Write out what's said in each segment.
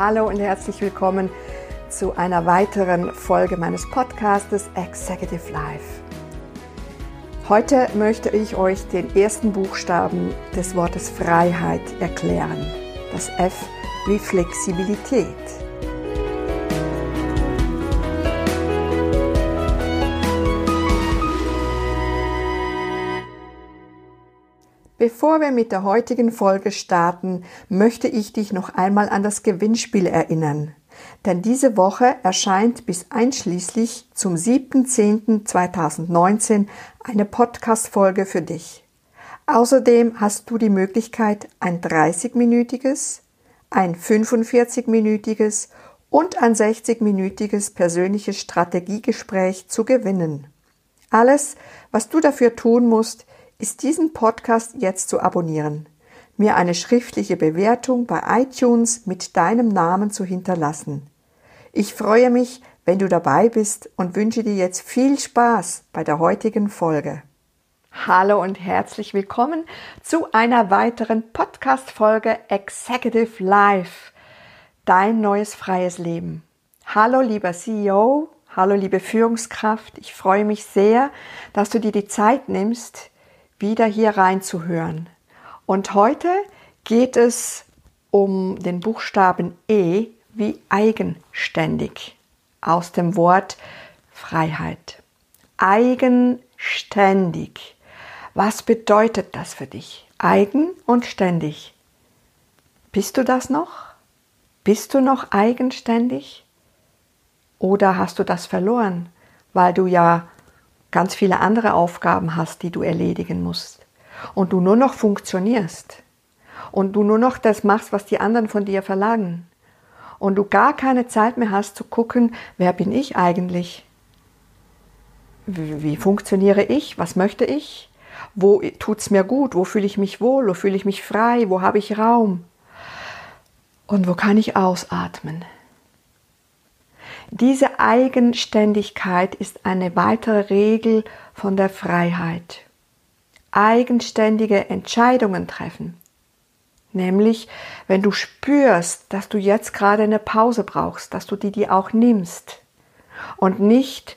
Hallo und herzlich willkommen zu einer weiteren Folge meines Podcastes Executive Life. Heute möchte ich euch den ersten Buchstaben des Wortes Freiheit erklären. Das F wie Flexibilität. Bevor wir mit der heutigen Folge starten, möchte ich dich noch einmal an das Gewinnspiel erinnern. Denn diese Woche erscheint bis einschließlich zum 7.10.2019 eine Podcast-Folge für dich. Außerdem hast du die Möglichkeit, ein 30-minütiges, ein 45-minütiges und ein 60-minütiges persönliches Strategiegespräch zu gewinnen. Alles, was du dafür tun musst, ist diesen Podcast jetzt zu abonnieren, mir eine schriftliche Bewertung bei iTunes mit deinem Namen zu hinterlassen. Ich freue mich, wenn du dabei bist und wünsche dir jetzt viel Spaß bei der heutigen Folge. Hallo und herzlich willkommen zu einer weiteren Podcast-Folge Executive Life. Dein neues freies Leben. Hallo lieber CEO, hallo liebe Führungskraft. Ich freue mich sehr, dass du dir die Zeit nimmst, wieder hier reinzuhören. Und heute geht es um den Buchstaben E wie eigenständig aus dem Wort Freiheit. Eigenständig. Was bedeutet das für dich? Eigen und ständig. Bist du das noch? Bist du noch eigenständig? Oder hast du das verloren, weil du ja ganz viele andere Aufgaben hast, die du erledigen musst und du nur noch funktionierst und du nur noch das machst, was die anderen von dir verlangen und du gar keine Zeit mehr hast zu gucken, wer bin ich eigentlich? Wie, funktioniere ich? Was möchte ich? Wo tut's mir gut? Wo fühle ich mich wohl? Wo fühle ich mich frei? Wo habe ich Raum? Und wo kann ich ausatmen? Diese Eigenständigkeit ist eine weitere Regel von der Freiheit. Eigenständige Entscheidungen treffen. Nämlich, wenn du spürst, dass du jetzt gerade eine Pause brauchst, dass du die dir auch nimmst und nicht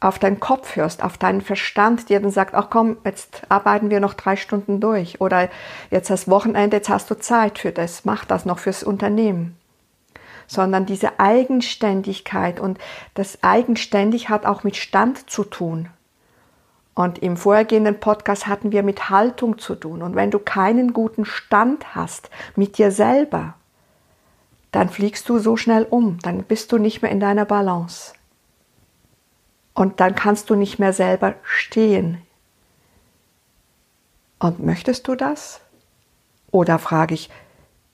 auf deinen Kopf hörst, auf deinen Verstand, der dann sagt, ach komm, jetzt arbeiten wir noch drei Stunden durch oder jetzt das Wochenende, jetzt hast du Zeit für das, mach das noch fürs Unternehmen sondern diese Eigenständigkeit und das Eigenständig hat auch mit Stand zu tun. Und im vorhergehenden Podcast hatten wir mit Haltung zu tun. Und wenn du keinen guten Stand hast mit dir selber, dann fliegst du so schnell um, dann bist du nicht mehr in deiner Balance. Und dann kannst du nicht mehr selber stehen. Und möchtest du das? Oder frage ich,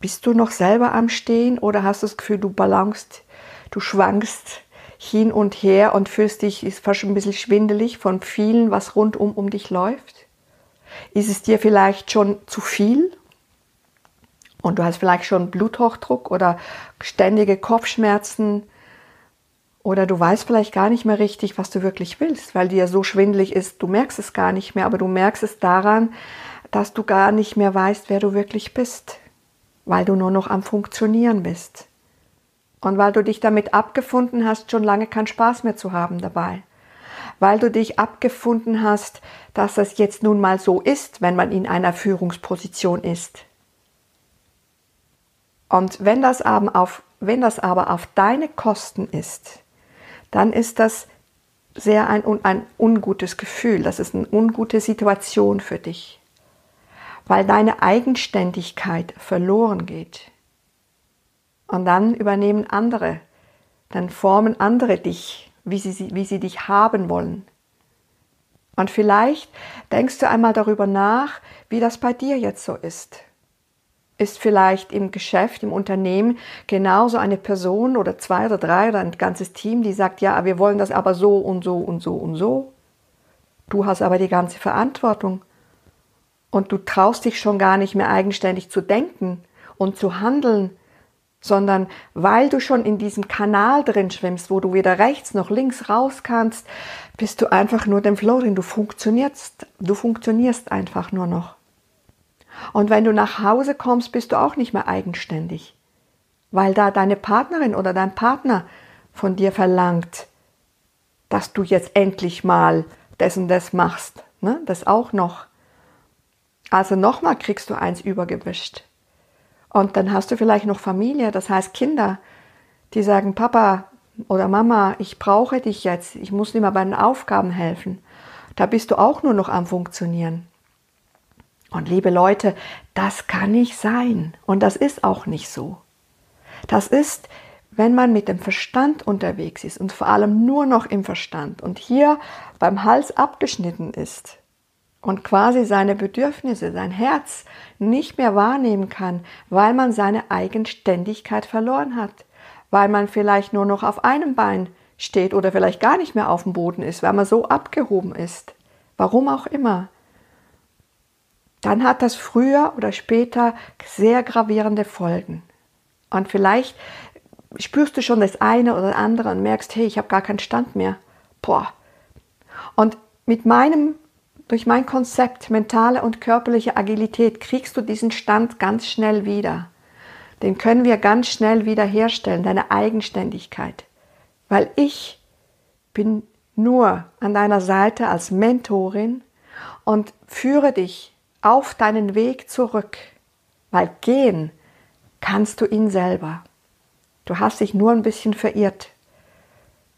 bist du noch selber am Stehen oder hast du das Gefühl, du balancest, du schwankst hin und her und fühlst dich, ist fast ein bisschen schwindelig von vielen, was rundum um dich läuft? Ist es dir vielleicht schon zu viel? Und du hast vielleicht schon Bluthochdruck oder ständige Kopfschmerzen oder du weißt vielleicht gar nicht mehr richtig, was du wirklich willst, weil dir so schwindelig ist, du merkst es gar nicht mehr, aber du merkst es daran, dass du gar nicht mehr weißt, wer du wirklich bist weil du nur noch am Funktionieren bist. Und weil du dich damit abgefunden hast, schon lange keinen Spaß mehr zu haben dabei. Weil du dich abgefunden hast, dass es jetzt nun mal so ist, wenn man in einer Führungsposition ist. Und wenn das, aber auf, wenn das aber auf deine Kosten ist, dann ist das sehr ein, ein ungutes Gefühl, das ist eine ungute Situation für dich weil deine Eigenständigkeit verloren geht. Und dann übernehmen andere, dann formen andere dich, wie sie, wie sie dich haben wollen. Und vielleicht denkst du einmal darüber nach, wie das bei dir jetzt so ist. Ist vielleicht im Geschäft, im Unternehmen genauso eine Person oder zwei oder drei oder ein ganzes Team, die sagt, ja, wir wollen das aber so und so und so und so. Du hast aber die ganze Verantwortung und du traust dich schon gar nicht mehr eigenständig zu denken und zu handeln, sondern weil du schon in diesem Kanal drin schwimmst, wo du weder rechts noch links raus kannst, bist du einfach nur dem Flow drin. Du funktionierst, du funktionierst einfach nur noch. Und wenn du nach Hause kommst, bist du auch nicht mehr eigenständig, weil da deine Partnerin oder dein Partner von dir verlangt, dass du jetzt endlich mal das und das machst. Ne? Das auch noch. Also nochmal kriegst du eins übergewischt. Und dann hast du vielleicht noch Familie, das heißt Kinder, die sagen, Papa oder Mama, ich brauche dich jetzt, ich muss dir mal bei den Aufgaben helfen. Da bist du auch nur noch am Funktionieren. Und liebe Leute, das kann nicht sein. Und das ist auch nicht so. Das ist, wenn man mit dem Verstand unterwegs ist und vor allem nur noch im Verstand und hier beim Hals abgeschnitten ist und quasi seine Bedürfnisse, sein Herz nicht mehr wahrnehmen kann, weil man seine Eigenständigkeit verloren hat, weil man vielleicht nur noch auf einem Bein steht oder vielleicht gar nicht mehr auf dem Boden ist, weil man so abgehoben ist. Warum auch immer. Dann hat das früher oder später sehr gravierende Folgen. Und vielleicht spürst du schon das eine oder andere und merkst, hey, ich habe gar keinen Stand mehr. Boah. Und mit meinem, durch mein Konzept mentale und körperliche Agilität kriegst du diesen Stand ganz schnell wieder. Den können wir ganz schnell wieder herstellen, deine Eigenständigkeit. Weil ich bin nur an deiner Seite als Mentorin und führe dich auf deinen Weg zurück. Weil gehen kannst du ihn selber. Du hast dich nur ein bisschen verirrt.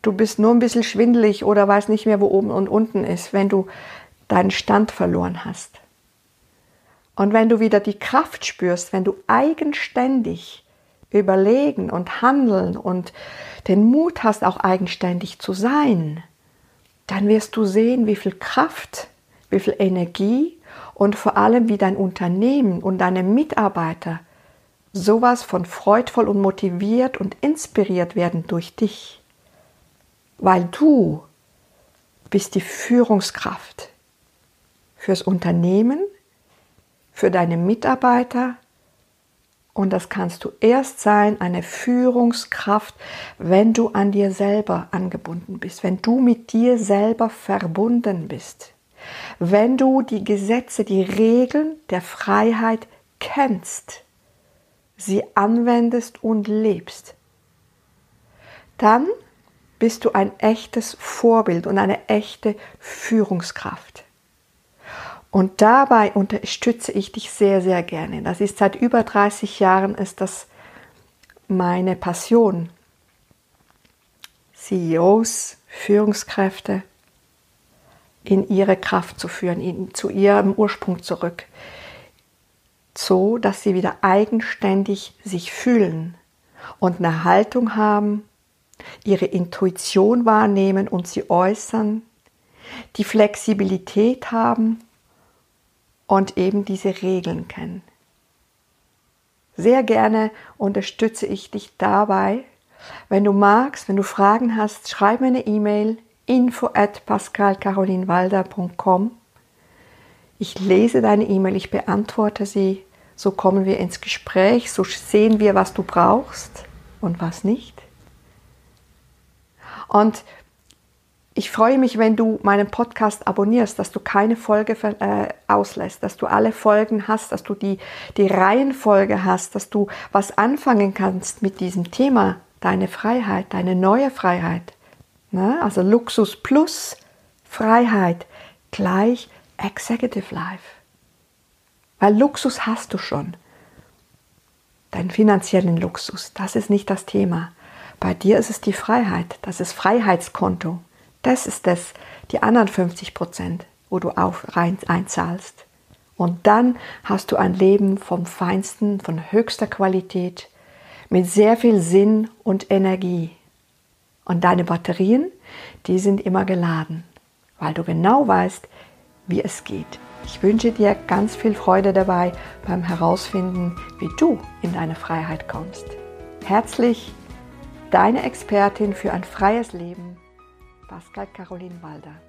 Du bist nur ein bisschen schwindelig oder weißt nicht mehr, wo oben und unten ist, wenn du deinen Stand verloren hast. Und wenn du wieder die Kraft spürst, wenn du eigenständig überlegen und handeln und den Mut hast, auch eigenständig zu sein, dann wirst du sehen, wie viel Kraft, wie viel Energie und vor allem wie dein Unternehmen und deine Mitarbeiter sowas von freudvoll und motiviert und inspiriert werden durch dich, weil du bist die Führungskraft fürs Unternehmen, für deine Mitarbeiter und das kannst du erst sein, eine Führungskraft, wenn du an dir selber angebunden bist, wenn du mit dir selber verbunden bist, wenn du die Gesetze, die Regeln der Freiheit kennst sie anwendest und lebst, dann bist du ein echtes Vorbild und eine echte Führungskraft. Und dabei unterstütze ich dich sehr, sehr gerne. Das ist seit über 30 Jahren ist das meine Passion. CEOs, Führungskräfte in ihre Kraft zu führen, in, zu ihrem Ursprung zurück, so, dass sie wieder eigenständig sich fühlen und eine Haltung haben, ihre Intuition wahrnehmen und sie äußern, die Flexibilität haben und eben diese Regeln kennen. Sehr gerne unterstütze ich dich dabei. Wenn du magst, wenn du Fragen hast, schreib mir eine E-Mail info at pascalcarolinwalder.com. Ich lese deine E-Mail, ich beantworte sie so kommen wir ins Gespräch, so sehen wir, was du brauchst und was nicht. Und ich freue mich, wenn du meinen Podcast abonnierst, dass du keine Folge äh, auslässt, dass du alle Folgen hast, dass du die, die Reihenfolge hast, dass du was anfangen kannst mit diesem Thema, deine Freiheit, deine neue Freiheit. Ne? Also Luxus plus Freiheit gleich Executive Life. Weil Luxus hast du schon. Deinen finanziellen Luxus, das ist nicht das Thema. Bei dir ist es die Freiheit, das ist Freiheitskonto. Das ist das, die anderen 50 Prozent, wo du auf rein einzahlst. Und dann hast du ein Leben vom Feinsten, von höchster Qualität, mit sehr viel Sinn und Energie. Und deine Batterien, die sind immer geladen, weil du genau weißt, wie es geht. Ich wünsche dir ganz viel Freude dabei beim Herausfinden, wie du in deine Freiheit kommst. Herzlich, deine Expertin für ein freies Leben, Pascal Caroline Walder.